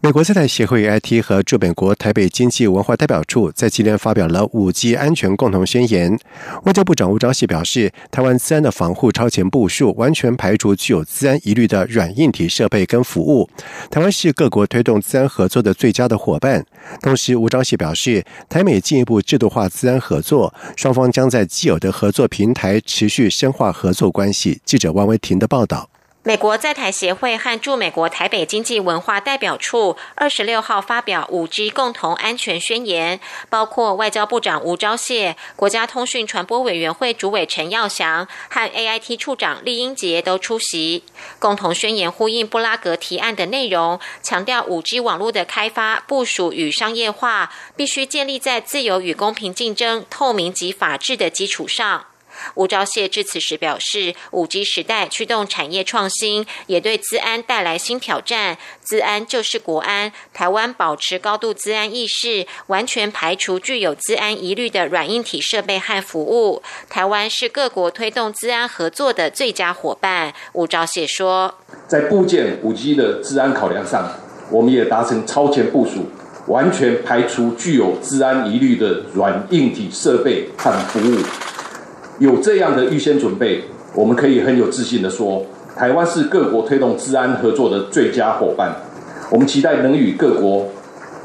美国在台协会 IT 和驻美国台北经济文化代表处在今天发表了五 G 安全共同宣言。外交部长吴钊燮表示，台湾自安的防护超前部署，完全排除具有自安疑虑的软硬体设备跟服务。台湾是各国推动自安合作的最佳的伙伴。同时，吴钊燮表示，台美进一步制度化自安合作，双方将在既有的合作平台持续深化合作关系。记者汪维婷的报道。美国在台协会和驻美国台北经济文化代表处二十六号发表五 G 共同安全宣言，包括外交部长吴钊燮、国家通讯传播委员会主委陈耀祥和 AIT 处长厉英杰都出席。共同宣言呼应布拉格提案的内容，强调五 G 网络的开发、部署与商业化必须建立在自由与公平竞争、透明及法治的基础上。吴钊燮致辞时表示，五 G 时代驱动产业创新，也对资安带来新挑战。资安就是国安，台湾保持高度资安意识，完全排除具有资安疑虑的软硬体设备和服务。台湾是各国推动资安合作的最佳伙伴。吴钊燮说，在部件五 G 的资安考量上，我们也达成超前部署，完全排除具有资安疑虑的软硬体设备和服务。有这样的预先准备，我们可以很有自信的说，台湾是各国推动治安合作的最佳伙伴。我们期待能与各国，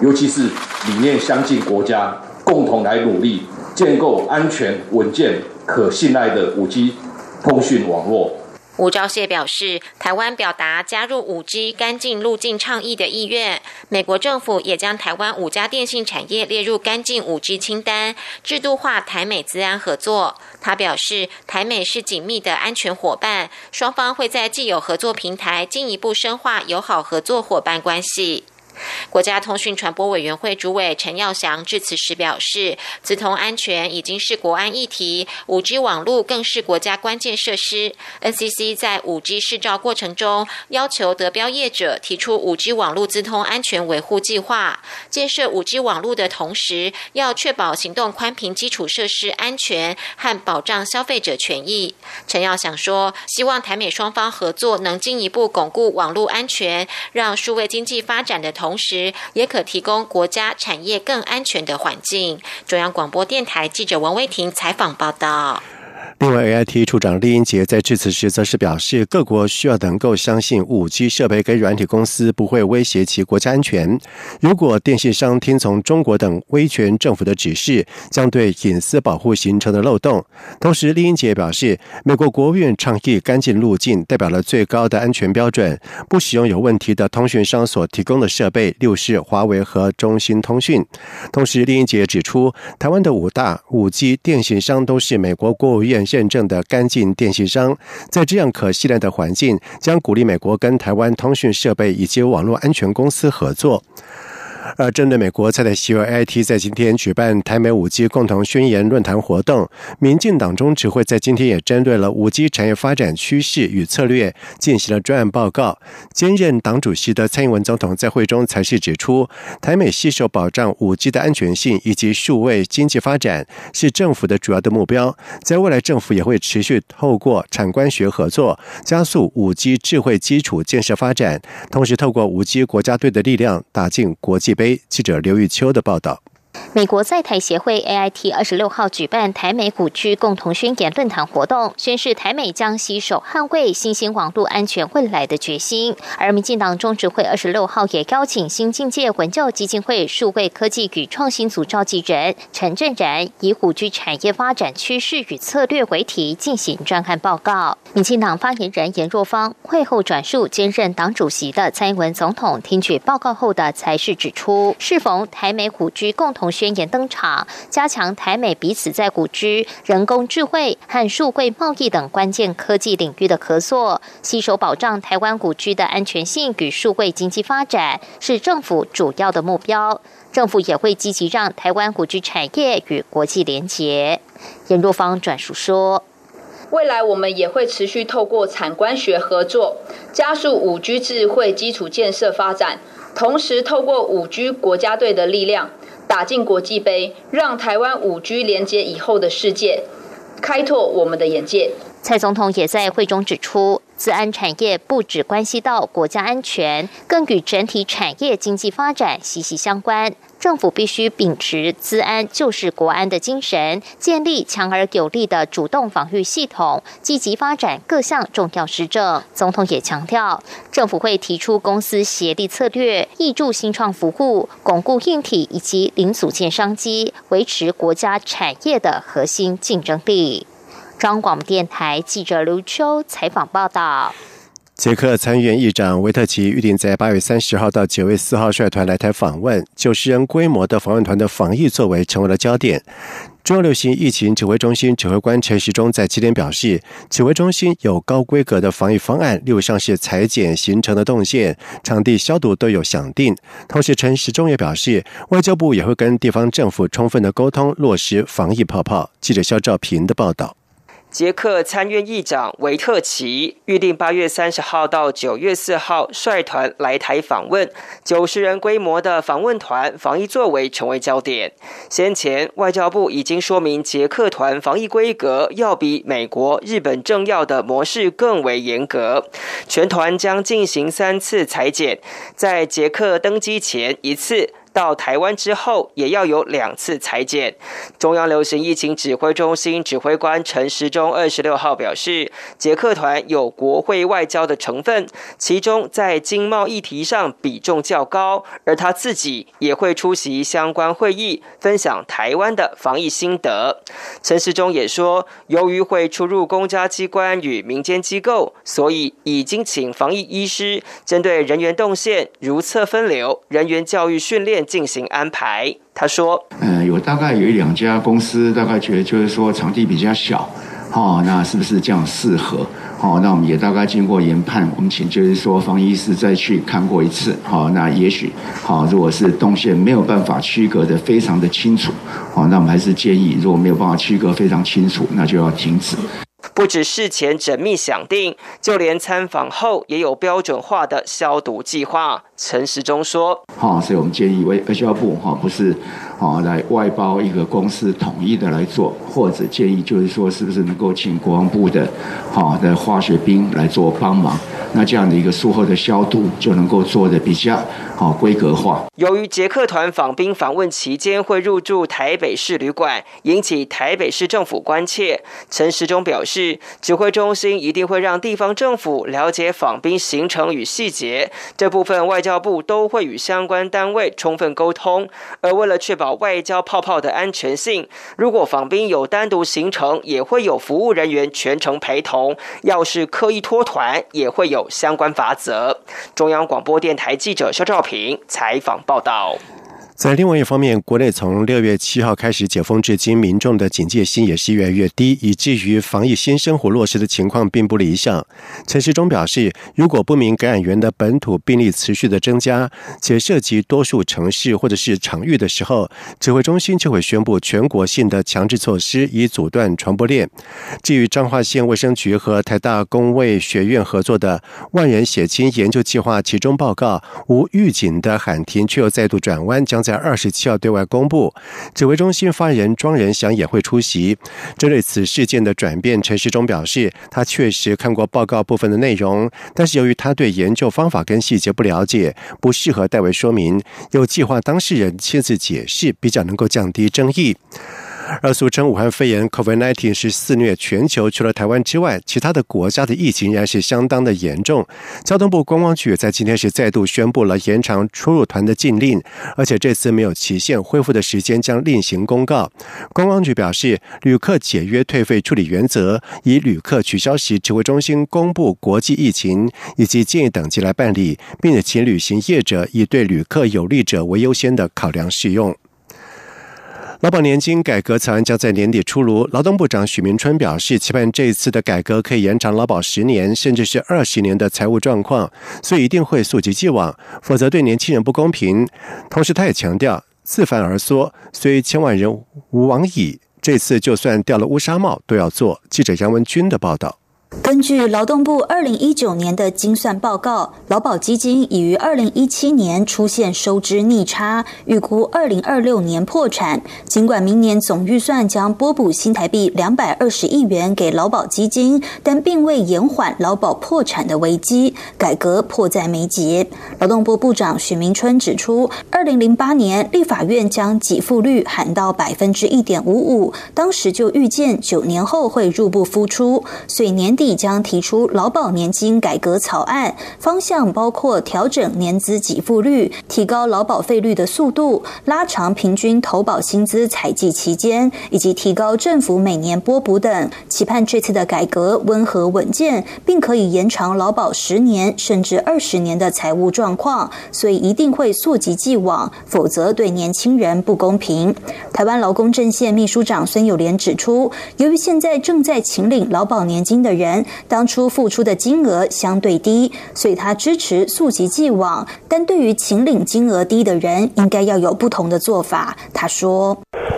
尤其是理念相近国家，共同来努力，建构安全、稳健、可信赖的五 G 通讯网络。吴钊燮表示，台湾表达加入五 G 干净路径倡议的意愿。美国政府也将台湾五家电信产业列入干净五 G 清单，制度化台美资安合作。他表示，台美是紧密的安全伙伴，双方会在既有合作平台进一步深化友好合作伙伴关系。国家通讯传播委员会主委陈耀祥致辞时表示，资通安全已经是国安议题，五 G 网络更是国家关键设施。NCC 在五 G 试照过程中，要求得标业者提出五 G 网络资通安全维护计划。建设五 G 网络的同时，要确保行动宽频基础设施安全和保障消费者权益。陈耀祥说，希望台美双方合作能进一步巩固网络安全，让数位经济发展的同。同时，也可提供国家产业更安全的环境。中央广播电台记者王威婷采访报道。另外，AIT 处长厉英杰在致辞时则是表示，各国需要能够相信五 G 设备跟软体公司不会威胁其国家安全。如果电信商听从中国等威权政府的指示，将对隐私保护形成的漏洞。同时，厉英杰表示，美国国务院倡议干净路径，代表了最高的安全标准，不使用有问题的通讯商所提供的设备，六是华为和中兴通讯。同时，厉英杰指出，台湾的五大五 G 电信商都是美国国务院。认证的干净电信商，在这样可信赖的环境，将鼓励美国跟台湾通讯设备以及网络安全公司合作。而针对美国在台协会 IT 在今天举办台美五 G 共同宣言论坛活动，民进党中指挥在今天也针对了五 G 产业发展趋势与策略进行了专案报告。兼任党主席的蔡英文总统在会中才是指出，台美携手保障五 G 的安全性以及数位经济发展是政府的主要的目标。在未来，政府也会持续透过产官学合作，加速五 G 智慧基础建设发展，同时透过五 G 国家队的力量打进国际。杯记者刘玉秋的报道。美国在台协会 AIT 二十六号举办台美古区共同宣言论坛活动，宣示台美将携手捍卫新兴网络安全未来的决心。而民进党中执会二十六号也邀请新境界文教基金会数位科技与创新组召集人陈振然，以古居产业发展趋势与策略为题进行专案报告。民进党发言人严若芳会后转述兼任党主席的蔡英文总统听取报告后的才是指出，适逢台美古居共同宣。宣言登场，加强台美彼此在古居人工智慧和数位贸易等关键科技领域的合作，携手保障台湾古居的安全性与数位经济发展，是政府主要的目标。政府也会积极让台湾古居产业与国际连结。严若芳转述说。未来我们也会持续透过产官学合作，加速五 G 智慧基础建设发展，同时透过五 G 国家队的力量，打进国际杯，让台湾五 G 连接以后的世界，开拓我们的眼界。蔡总统也在会中指出，自安产业不只关系到国家安全，更与整体产业经济发展息息相关。政府必须秉持“资安就是国安”的精神，建立强而有力的主动防御系统，积极发展各项重要施政。总统也强调，政府会提出公司协力策略，挹注新创服务，巩固硬体以及零组件商机，维持国家产业的核心竞争力。中广电台记者刘秋采访报道：捷克参议院议长维特奇预定在八月三十号到九月四号率团来台访问，九十人规模的访问团的防疫作为成为了焦点。中央流行疫情指挥中心指挥官陈时中在七天表示，指挥中心有高规格的防疫方案，例如像是裁剪形成的动线、场地消毒都有想定。同时，陈时中也表示，外交部也会跟地方政府充分的沟通，落实防疫泡泡。记者肖兆平的报道。捷克参院议长维特奇预定八月三十号到九月四号率团来台访问，九十人规模的访问团防疫作为成为焦点。先前外交部已经说明，捷克团防疫规格要比美国、日本政要的模式更为严格，全团将进行三次裁剪，在捷克登机前一次。到台湾之后，也要有两次裁剪。中央流行疫情指挥中心指挥官陈时中二十六号表示，捷克团有国会外交的成分，其中在经贸议题上比重较高，而他自己也会出席相关会议，分享台湾的防疫心得。陈时中也说，由于会出入公家机关与民间机构，所以已经请防疫医师针对人员动线、如厕分流、人员教育训练。进行安排。他说：“嗯，有大概有一两家公司，大概觉得就是说场地比较小，哦，那是不是这样适合？哦，那我们也大概经过研判，我们请就是说方医师再去看过一次，好，那也许好，如果是动线没有办法区隔的非常的清楚，好，那我们还是建议，如果没有办法区隔非常清楚，那就要停止。”不止事前缜密想定，就连参访后也有标准化的消毒计划。陈时中说：“哈，所以我们建议外外交部哈，不是哈来外包一个公司统一的来做，或者建议就是说，是不是能够请国防部的哈的化学兵来做帮忙？那这样的一个术后的消毒就能够做的比较规格化。”由于捷克团访兵访问期间会入住台北市旅馆，引起台北市政府关切。陈时中表示，指挥中心一定会让地方政府了解访兵行程与细节，这部分外交。部都会与相关单位充分沟通，而为了确保外交泡泡的安全性，如果访宾有单独行程，也会有服务人员全程陪同；要是刻意脱团，也会有相关法则。中央广播电台记者肖照平采访报道。在另外一方面，国内从六月七号开始解封至今，民众的警戒心也是越来越低，以至于防疫新生活落实的情况并不理想。陈时中表示，如果不明感染源的本土病例持续的增加，且涉及多数城市或者是场域的时候，指挥中心就会宣布全国性的强制措施，以阻断传播链。至于彰化县卫生局和台大公卫学院合作的万人血清研究计划，其中报告无预警的喊停，却又再度转弯，将在二十七号对外公布，指挥中心发言人庄仁祥也会出席。针对此事件的转变，陈时中表示，他确实看过报告部分的内容，但是由于他对研究方法跟细节不了解，不适合代为说明，有计划当事人亲自解释，比较能够降低争议。而俗称武汉肺炎 （COVID-19） 是肆虐全球，除了台湾之外，其他的国家的疫情仍然是相当的严重。交通部观光局在今天是再度宣布了延长出入团的禁令，而且这次没有期限，恢复的时间将另行公告。观光局表示，旅客解约退费处理原则以旅客取消时指挥中心公布国际疫情以及建议等级来办理，并且请旅行业者以对旅客有利者为优先的考量适用。劳保年金改革草案将在年底出炉。劳动部长许明春表示，期盼这一次的改革可以延长劳保十年，甚至是二十年的财务状况，所以一定会溯及既往，否则对年轻人不公平。同时，他也强调，自凡而缩，虽千万人无往矣。这次就算掉了乌纱帽都要做。记者杨文军的报道。根据劳动部二零一九年的精算报告，劳保基金已于二零一七年出现收支逆差，预估二零二六年破产。尽管明年总预算将拨补新台币两百二十亿元给劳保基金，但并未延缓劳保破产的危机，改革迫在眉睫。劳动部部长许明春指出，二零零八年立法院将给付率喊到百分之一点五五，当时就预见九年后会入不敷出，所以年底。将提出劳保年金改革草案，方向包括调整年资给付率、提高劳保费率的速度、拉长平均投保薪资采计期间，以及提高政府每年拨补等。期盼这次的改革温和稳健，并可以延长劳保十年甚至二十年的财务状况。所以一定会溯及既往，否则对年轻人不公平。台湾劳工阵线秘书长孙友莲指出，由于现在正在请领劳保年金的人。当初付出的金额相对低，所以他支持溯及既往。但对于请领金额低的人，应该要有不同的做法。他说：“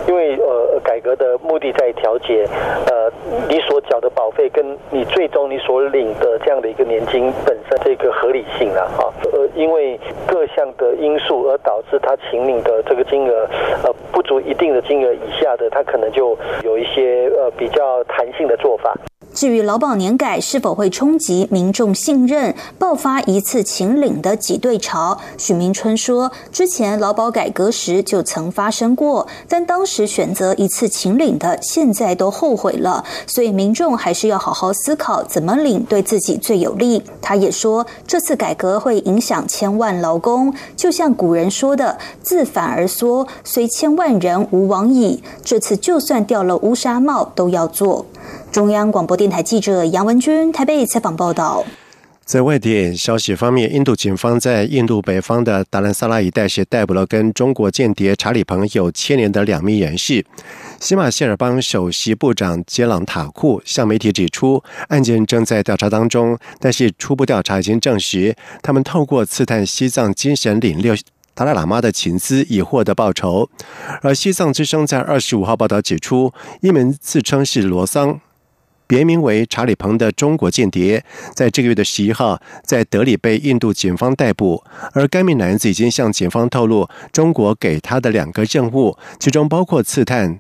因为呃，改革的目的在调节，呃，你所缴的保费跟你最终你所领的这样的一个年金本身这个合理性啊，啊，呃，因为各项的因素而导致他请领的这个金额呃不足一定的金额以下的，他可能就有一些呃比较弹性的做法。”至于劳保年改是否会冲击民众信任，爆发一次请领的挤兑潮？许明春说，之前劳保改革时就曾发生过，但当时选择一次请领的，现在都后悔了。所以民众还是要好好思考怎么领对自己最有利。他也说，这次改革会影响千万劳工，就像古人说的“自反而缩，虽千万人无往矣”。这次就算掉了乌纱帽，都要做。中央广播电台记者杨文君台北采访报道。在外电消息方面，印度警方在印度北方的达兰萨拉一带是逮捕了跟中国间谍查理朋有牵连的两名人士。西马谢尔邦首席部长杰朗塔库向媒体指出，案件正在调查当中，但是初步调查已经证实，他们透过刺探西藏精神领袖达赖喇嘛的情资以获得报酬。而西藏之声在二十五号报道指出，一名自称是罗桑。别名为查理彭的中国间谍，在这个月的十一号在德里被印度警方逮捕，而该名男子已经向警方透露，中国给他的两个任务，其中包括刺探。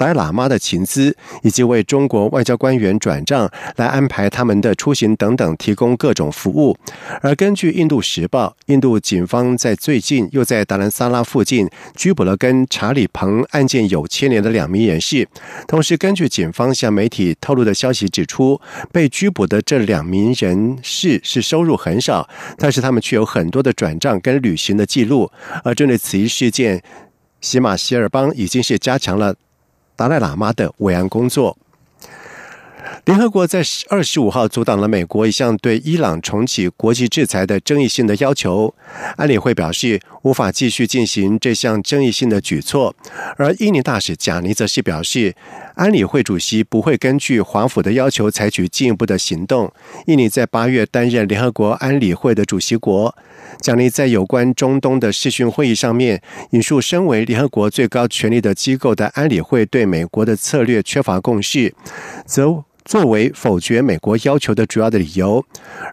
白喇嘛的情资，以及为中国外交官员转账来安排他们的出行等等，提供各种服务。而根据《印度时报》，印度警方在最近又在达兰萨拉附近拘捕了跟查理彭案件有牵连的两名人士。同时，根据警方向媒体透露的消息指出，被拘捕的这两名人士是收入很少，但是他们却有很多的转账跟旅行的记录。而针对此一事件，喜马希尔邦已经是加强了。达赖喇嘛的维安工作。联合国在二十五号阻挡了美国一项对伊朗重启国际制裁的争议性的要求。安理会表示无法继续进行这项争议性的举措，而印尼大使贾尼则是表示，安理会主席不会根据华府的要求采取进一步的行动。印尼在八月担任联合国安理会的主席国。贾尼在有关中东的视讯会议上面引述身为联合国最高权力的机构的安理会对美国的策略缺乏共识，则作为否决美国要求的主要的理由。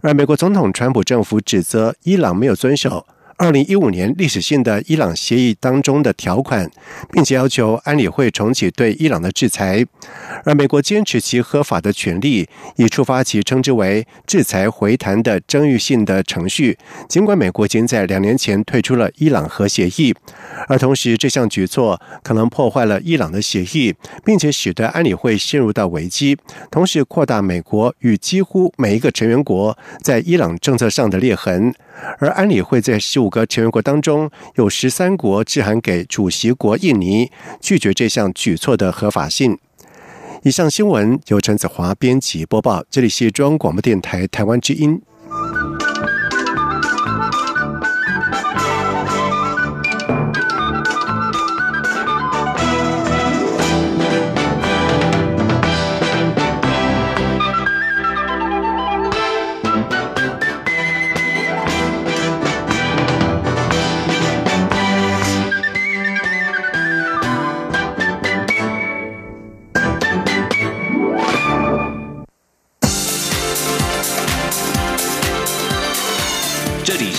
而美国总统川普政府指责伊朗没有遵守。二零一五年历史性的伊朗协议当中的条款，并且要求安理会重启对伊朗的制裁，而美国坚持其合法的权利，以触发其称之为制裁回弹的争议性的程序。尽管美国已经在两年前退出了伊朗核协议，而同时这项举措可能破坏了伊朗的协议，并且使得安理会陷入到危机，同时扩大美国与几乎每一个成员国在伊朗政策上的裂痕。而安理会在十五个成员国当中，有十三国致函给主席国印尼，拒绝这项举措的合法性。以上新闻由陈子华编辑播报，这里是中央广播电台台湾之音。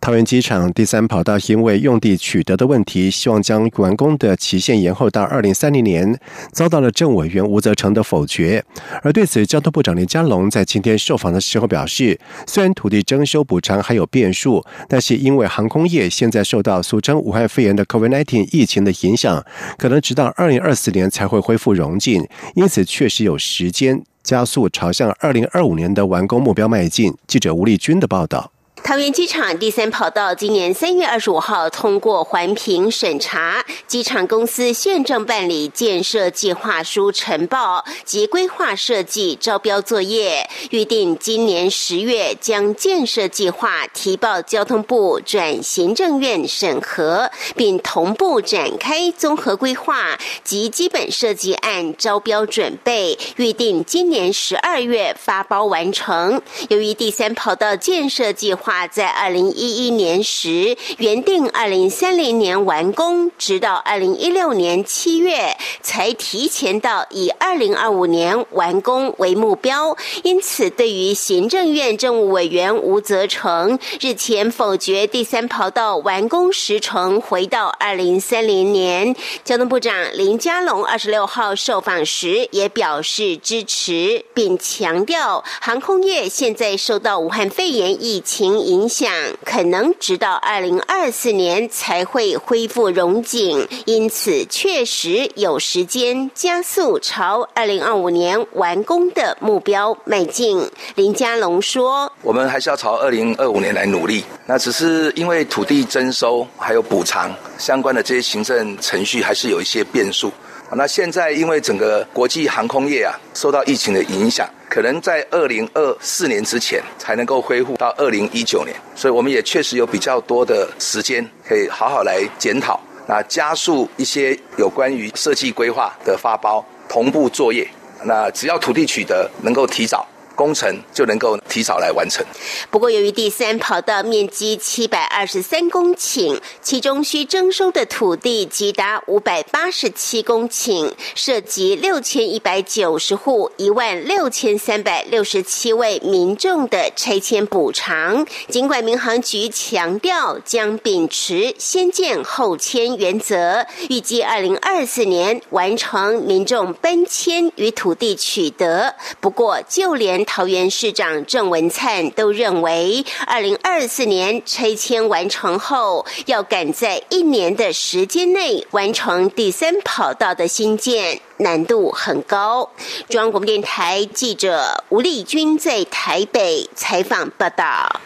桃园机场第三跑道因为用地取得的问题，希望将完工的期限延后到二零三零年，遭到了政委员吴泽成的否决。而对此，交通部长林佳龙在今天受访的时候表示，虽然土地征收补偿还有变数，但是因为航空业现在受到俗称武汉肺炎的 COVID-19 疫情的影响，可能直到二零二四年才会恢复融进，因此确实有时间加速朝向二零二五年的完工目标迈进。记者吴丽君的报道。桃园机场第三跑道今年三月二十五号通过环评审查，机场公司现正办理建设计划书呈报及规划设计招标作业，预定今年十月将建设计划提报交通部转行政院审核，并同步展开综合规划及基本设计案招标准备，预定今年十二月发包完成。由于第三跑道建设计划在二零一一年时原定二零三零年完工，直到二零一六年七月才提前到以二零二五年完工为目标。因此，对于行政院政务委员吴泽成日前否决第三跑道完工时程回到二零三零年，交通部长林佳龙二十六号受访时也表示支持，并强调航空业现在受到武汉肺炎疫情。影响可能直到二零二四年才会恢复融景，因此确实有时间加速朝二零二五年完工的目标迈进。林佳龙说：“我们还是要朝二零二五年来努力，那只是因为土地征收还有补偿相关的这些行政程序还是有一些变数。那现在因为整个国际航空业啊受到疫情的影响。”可能在二零二四年之前才能够恢复到二零一九年，所以我们也确实有比较多的时间可以好好来检讨，那加速一些有关于设计规划的发包同步作业，那只要土地取得能够提早。工程就能够提早来完成。不过，由于第三跑道面积七百二十三公顷，其中需征收的土地即达五百八十七公顷，涉及六千一百九十户、一万六千三百六十七位民众的拆迁补偿。尽管民航局强调将秉持先建后迁原则，预计二零二四年完成民众搬迁与土地取得。不过，就连桃园市长郑文灿都认为，二零二四年拆迁完成后，要赶在一年的时间内完成第三跑道的新建，难度很高。中央广播电台记者吴丽君在台北采访报道。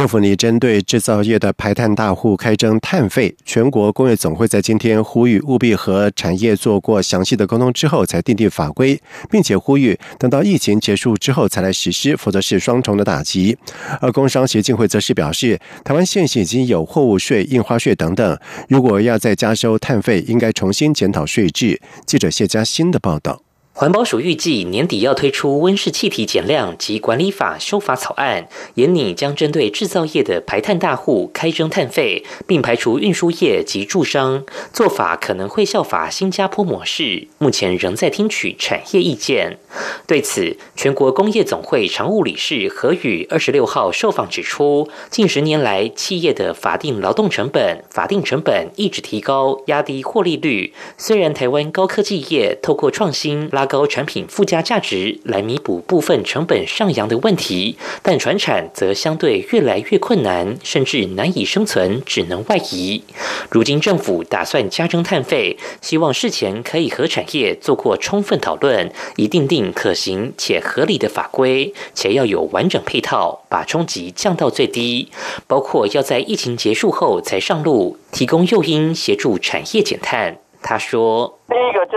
政府拟针对制造业的排碳大户开征碳费，全国工业总会在今天呼吁务必和产业做过详细的沟通之后才订定法规，并且呼吁等到疫情结束之后才来实施，否则是双重的打击。而工商协进会则是表示，台湾现行已经有货物税、印花税等等，如果要再加收碳费，应该重新检讨税制。记者谢佳欣的报道。环保署预计年底要推出温室气体减量及管理法修法草案，严拟将针对制造业的排碳大户开征碳费，并排除运输业及驻商。做法可能会效法新加坡模式，目前仍在听取产业意见。对此，全国工业总会常务理事何宇二十六号受访指出，近十年来企业的法定劳动成本、法定成本一直提高，压低获利率。虽然台湾高科技业透过创新拉高产品附加价值来弥补部分成本上扬的问题，但船产则相对越来越困难，甚至难以生存，只能外移。如今政府打算加征碳费，希望事前可以和产业做过充分讨论，以定定可行且合理的法规，且要有完整配套，把冲击降到最低。包括要在疫情结束后才上路，提供诱因协助产业减碳。他说：“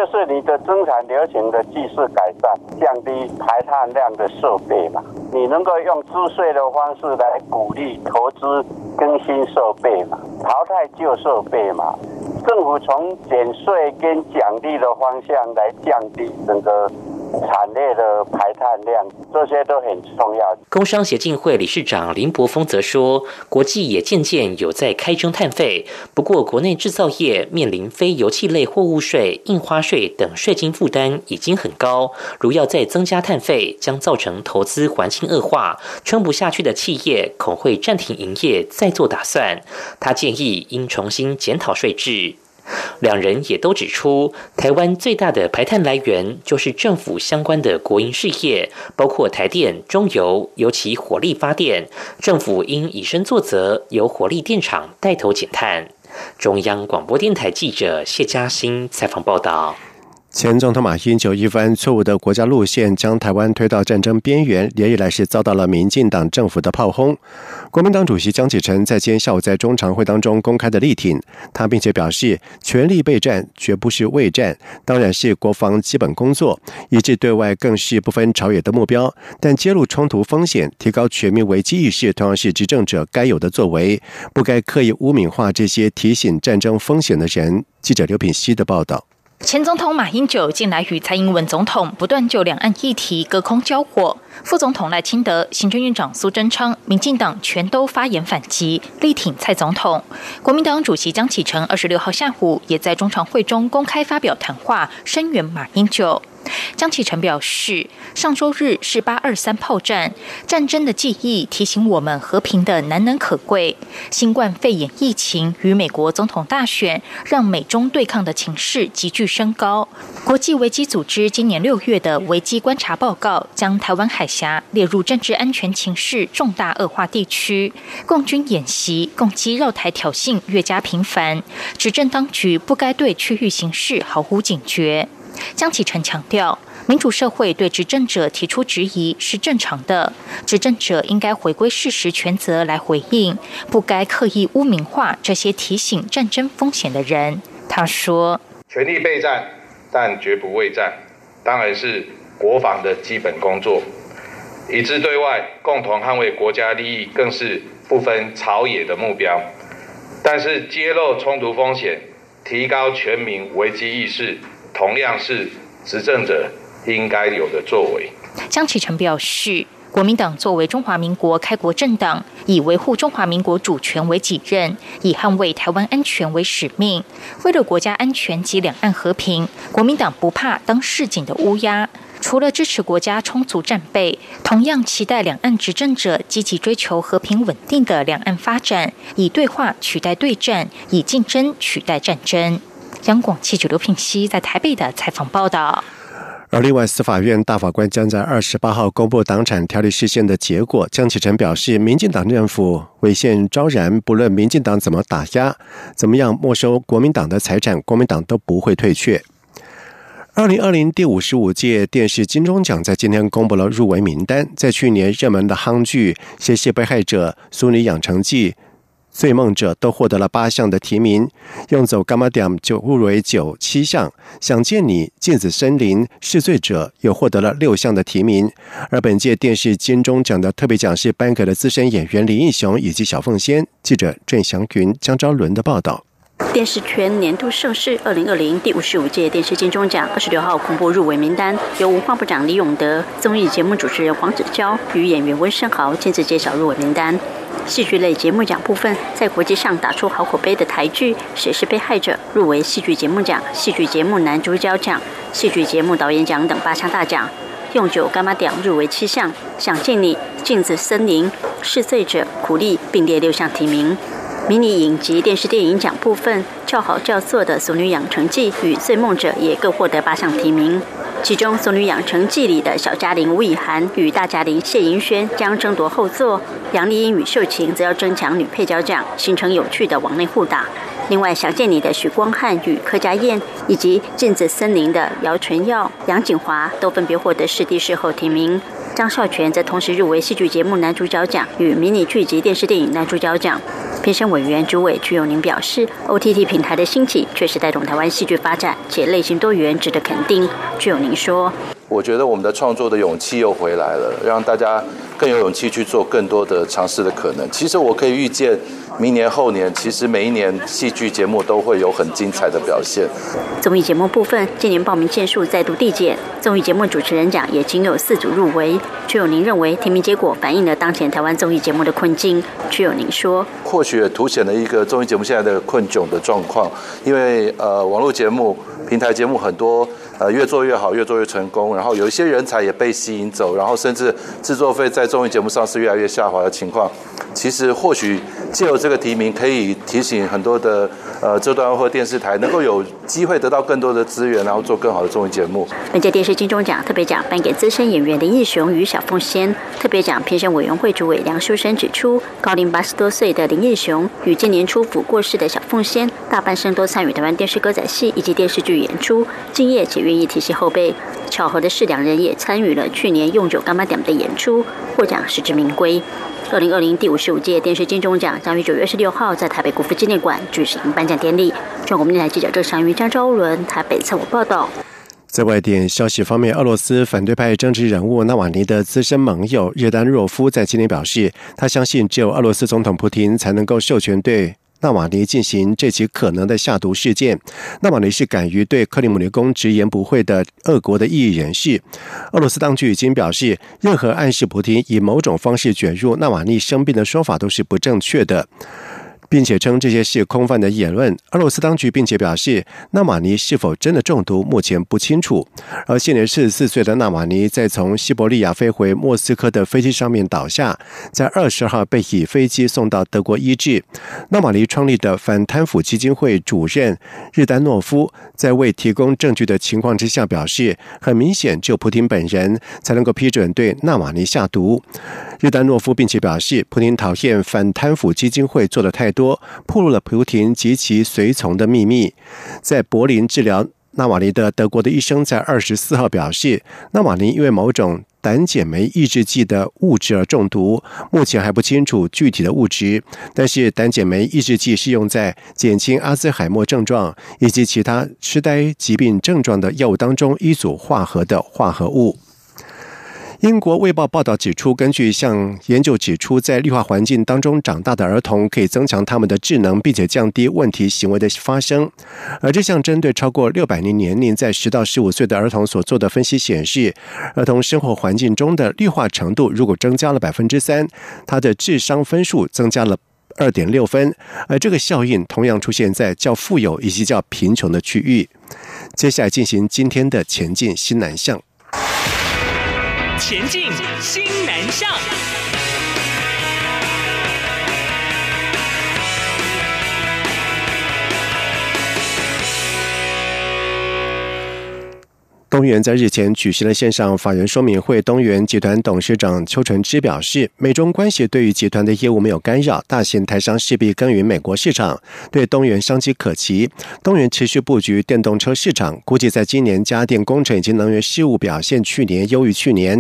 就是你的生产流程的技术改善，降低排碳量的设备嘛。你能够用租税的方式来鼓励投资更新设备嘛，淘汰旧设备嘛。政府从减税跟奖励的方向来降低整个产业的排碳量，这些都很重要。工商协进会理事长林柏峰则说，国际也渐渐有在开征碳费，不过国内制造业面临非油气类货物税、印花税等税金负担已经很高，如要再增加碳费，将造成投资环境恶化，撑不下去的企业恐会暂停营业，再做打算。他建议应重新检讨税制。两人也都指出，台湾最大的排碳来源就是政府相关的国营事业，包括台电、中油，尤其火力发电，政府应以身作则，由火力电厂带头减碳。中央广播电台记者谢嘉欣采访报道。前总统马英九一番错误的国家路线，将台湾推到战争边缘，连日来是遭到了民进党政府的炮轰。国民党主席江启臣在今天下午在中常会当中公开的力挺他，并且表示，全力备战绝不是畏战，当然是国防基本工作，以致对外更是不分朝野的目标。但揭露冲突风险、提高全民危机意识，同样是执政者该有的作为，不该刻意污名化这些提醒战争风险的人。记者刘品希的报道。前总统马英九近来与蔡英文总统不断就两岸议题隔空交火，副总统赖清德、行政院长苏贞昌、民进党全都发言反击，力挺蔡总统。国民党主席江启臣二十六号下午也在中常会中公开发表谈话，声援马英九。江启臣表示，上周日是八二三炮战，战争的记忆提醒我们和平的难能可贵。新冠肺炎疫情与美国总统大选，让美中对抗的情势急剧升高。国际危机组织今年六月的危机观察报告，将台湾海峡列入政治安全情势重大恶化地区，共军演习、攻击绕台挑衅越加频繁，执政当局不该对区域形势毫无警觉。江启臣强调，民主社会对执政者提出质疑是正常的，执政者应该回归事实全责来回应，不该刻意污名化这些提醒战争风险的人。他说：“全力备战，但绝不畏战，当然是国防的基本工作；一致对外，共同捍卫国家利益，更是不分朝野的目标。但是揭露冲突风险，提高全民危机意识。”同样是执政者应该有的作为。江启臣表示，国民党作为中华民国开国政党，以维护中华民国主权为己任，以捍卫台湾安全为使命。为了国家安全及两岸和平，国民党不怕当市井的乌鸦。除了支持国家充足战备，同样期待两岸执政者积极追求和平稳定的两岸发展，以对话取代对战，以竞争取代战争。央广记者刘品熙在台北的采访报道。而另外，司法院大法官将在二十八号公布党产条例事件的结果。江启臣表示，民进党政府违宪昭然，不论民进党怎么打压、怎么样没收国民党的财产，国民党都不会退却。二零二零第五十五届电视金钟奖在今天公布了入围名单，在去年热门的夯剧《谢谢被害者》《淑女养成记》。《醉梦者》都获得了八项的提名，用走伽马点就入围九七项，《想见你》《镜子森林》《试罪者》又获得了六项的提名。而本届电视金钟奖的特别奖是颁给了资深演员林奕雄以及小凤仙。记者郑祥云、江昭伦的报道。电视圈年度盛事二零二零第五十五届电视金钟奖二十六号公布入围名单，由文化部长李永德、综艺节目主持人黄子佼与演员温升豪亲自揭晓入围名单。戏剧类节目奖部分，在国际上打出好口碑的台剧《谁是被害者》入围戏剧节目奖、戏剧节目男主角奖、戏剧节目导演奖等八项大奖。用酒干妈奖入围七项，《想见你》、《镜子森林》、《试罪者》、《苦力》并列六项提名。迷你影集电视电影奖部分，叫好叫座的《俗女养成记》与《醉梦者》也各获得八项提名。其中，《俗女养成记》里的小嘉玲吴以涵与大嘉玲谢盈萱将争夺后座，杨丽英与秀琴则要争抢女配角奖，形成有趣的网内互打。另外，《想见你》的许光汉与柯佳燕，以及《镜子森林》的姚纯耀、杨景华都分别获得视帝视后提名。张孝全则同时入围戏剧节目男主角奖与迷你剧集电视电影男主角奖。评审委员主委曲永宁表示，OTT 平台的兴起确实带动台湾戏剧发展，且类型多元，值得肯定。曲永宁说。我觉得我们的创作的勇气又回来了，让大家更有勇气去做更多的尝试的可能。其实我可以预见。明年后年，其实每一年戏剧节目都会有很精彩的表现。综艺节目部分，今年报名件数再度递减，综艺节目主持人奖也仅有四组入围。曲友宁认为，提名结果反映了当前台湾综艺节目的困境。曲友宁说：“或许也凸显了一个综艺节目现在的困窘的状况，因为呃，网络节目、平台节目很多。”呃，越做越好，越做越成功，然后有一些人才也被吸引走，然后甚至制作费在综艺节目上是越来越下滑的情况。其实或许借由这个提名，可以提醒很多的呃，这段或电视台能够有机会得到更多的资源，然后做更好的综艺节目。本届电视金钟奖特别奖颁给资深演员林义雄与小凤仙。特别奖评审委员会主委梁书生指出，高龄八十多岁的林义雄与今年初甫过世的小凤仙，大半生都参与台湾电视歌仔戏以及电视剧演出，敬业且愿意提携后辈。巧合的是，两人也参与了去年用酒干妈点的演出，获奖实至名归。二零二零第五十五届电视金钟奖将于九月二十六号在台北国父纪念馆举行颁奖典礼。中国电台记者郑祥云、张昭伦台北采访报道。在外电消息方面，俄罗斯反对派政治人物纳瓦尼的资深盟友热丹若夫在今天表示，他相信只有俄罗斯总统普京才能够授权对。纳瓦尼进行这起可能的下毒事件，纳瓦尼是敢于对克里姆林宫直言不讳的俄国的异议人士。俄罗斯当局已经表示，任何暗示普京以某种方式卷入纳瓦尼生病的说法都是不正确的。并且称这些是空泛的言论。俄罗斯当局并且表示，纳瓦尼是否真的中毒，目前不清楚。而现年四十四岁的纳瓦尼在从西伯利亚飞回莫斯科的飞机上面倒下，在二十号被以飞机送到德国医治。纳瓦尼创立的反贪腐基金会主任日丹诺夫在未提供证据的情况之下表示，很明显只有普京本人才能够批准对纳瓦尼下毒。日丹诺夫并且表示，普京讨厌反贪腐基金会做的太多。暴露了普廷及其随从的秘密。在柏林治疗纳瓦尼的德国的医生在二十四号表示，纳瓦尼因为某种胆碱酶抑制剂的物质而中毒，目前还不清楚具体的物质。但是胆碱酶抑制剂是用在减轻阿兹海默症状以及其他痴呆疾病症状的药物当中一组化合的化合物。英国《卫报》报道指出，根据向研究指出，在绿化环境当中长大的儿童可以增强他们的智能，并且降低问题行为的发生。而这项针对超过六百年年龄在十到十五岁的儿童所做的分析显示，儿童生活环境中的绿化程度如果增加了百分之三，他的智商分数增加了二点六分。而这个效应同样出现在较富有以及较贫穷的区域。接下来进行今天的前进新南向。前进，新南向。东元在日前举行了线上法人说明会。东元集团董事长邱纯之表示，美中关系对于集团的业务没有干扰，大型台商势必耕耘美国市场，对东元商机可期。东元持续布局电动车市场，估计在今年家电工程以及能源事务表现去年优于去年。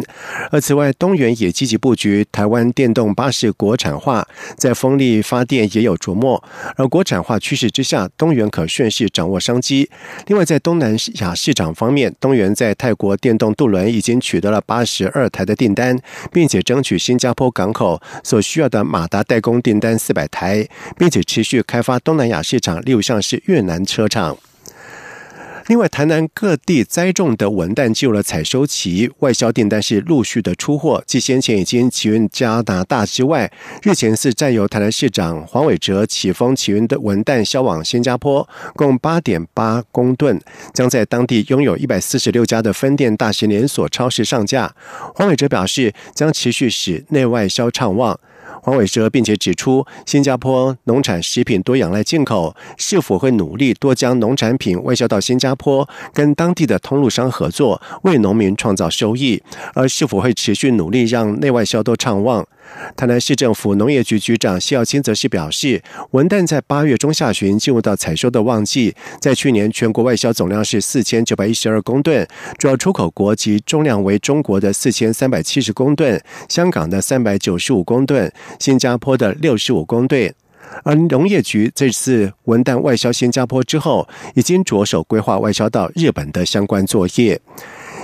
而此外，东元也积极布局台湾电动巴士国产化，在风力发电也有琢磨。而国产化趋势之下，东元可顺势掌握商机。另外，在东南亚市场方面，东元。在泰国电动渡轮已经取得了八十二台的订单，并且争取新加坡港口所需要的马达代工订单四百台，并且持续开发东南亚市场，例如像是越南车厂。另外，台南各地栽种的文旦进入了采收期，外销订单是陆续的出货。继先前已经起运加拿大之外，日前是占由台南市长黄伟哲起封起运的文旦销往新加坡，共八点八公吨，将在当地拥有一百四十六家的分店大型连锁超市上架。黄伟哲表示，将持续使内外销畅旺。黄伟哲并且指出，新加坡农产食品多仰赖进口，是否会努力多将农产品外销到新加坡，跟当地的通路商合作，为农民创造收益？而是否会持续努力让内外销都畅旺？台南市政府农业局局长谢耀清则是表示，文旦在八月中下旬进入到采收的旺季，在去年全国外销总量是四千九百一十二公吨，主要出口国及重量为中国的四千三百七十公吨，香港的三百九十五公吨，新加坡的六十五公吨。而农业局这次文旦外销新加坡之后，已经着手规划外销到日本的相关作业。